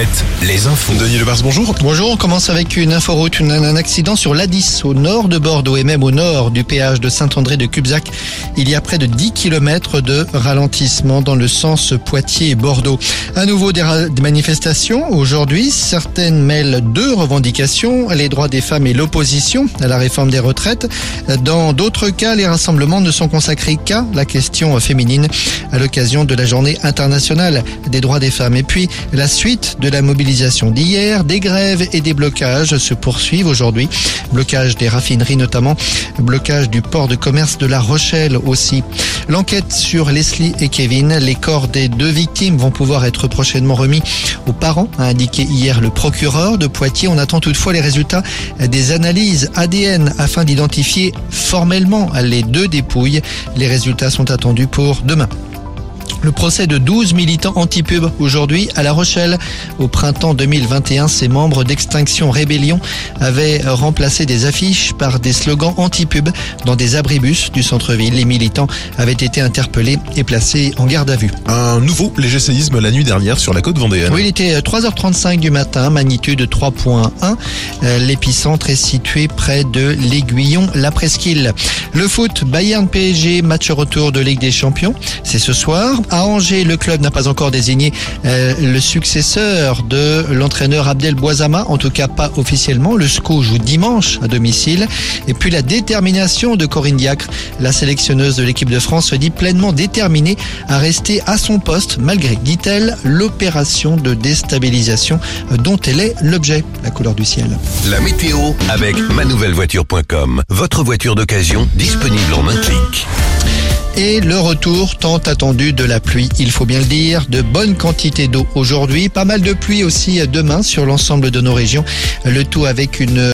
Planète les infos. Denis Lebars, bonjour. Bonjour, on commence avec une inforoute, une- un accident sur l'A10 au nord de Bordeaux et même au nord du péage de Saint-André de Cubzac. Il y a près de 10 km de ralentissement dans le sens Poitiers et Bordeaux. À nouveau des, des manifestations. Aujourd'hui, certaines mêlent deux revendications, les droits des femmes et l'opposition à la réforme des retraites. Dans d'autres cas, les rassemblements ne sont consacrés qu'à la question féminine à l'occasion de la journée internationale des droits des femmes. Et puis, la suite de la mobilisation d'hier, des grèves et des blocages se poursuivent aujourd'hui. Blocage des raffineries notamment, blocage du port de commerce de La Rochelle aussi. L'enquête sur Leslie et Kevin, les corps des deux victimes vont pouvoir être prochainement remis aux parents, a indiqué hier le procureur de Poitiers. On attend toutefois les résultats des analyses ADN afin d'identifier formellement les deux dépouilles. Les résultats sont attendus pour demain. Le procès de 12 militants anti-pub aujourd'hui à La Rochelle. Au printemps 2021, ces membres d'Extinction Rébellion avaient remplacé des affiches par des slogans anti-pub dans des abribus du centre-ville. Les militants avaient été interpellés et placés en garde à vue. Un nouveau léger séisme la nuit dernière sur la côte vendéenne. Oui, il était euh, 3h35 du matin, magnitude 3.1. Euh, L'épicentre est situé près de l'Aiguillon, la Presqu'île. Le foot, Bayern PSG, match retour de Ligue des Champions. C'est ce soir. À Angers, le club n'a pas encore désigné euh, le successeur de l'entraîneur Abdel Boisama, en tout cas pas officiellement. Le SCO joue dimanche à domicile. Et puis la détermination de Corinne Diacre, la sélectionneuse de l'équipe de France, se dit pleinement déterminée à rester à son poste malgré, dit-elle, l'opération de déstabilisation dont elle est l'objet, la couleur du ciel. La météo avec manouvellevoiture.com. Votre voiture d'occasion disponible en un clic. Et le retour tant attendu de la pluie, il faut bien le dire, de bonnes quantités d'eau aujourd'hui, pas mal de pluie aussi demain sur l'ensemble de nos régions, le tout avec une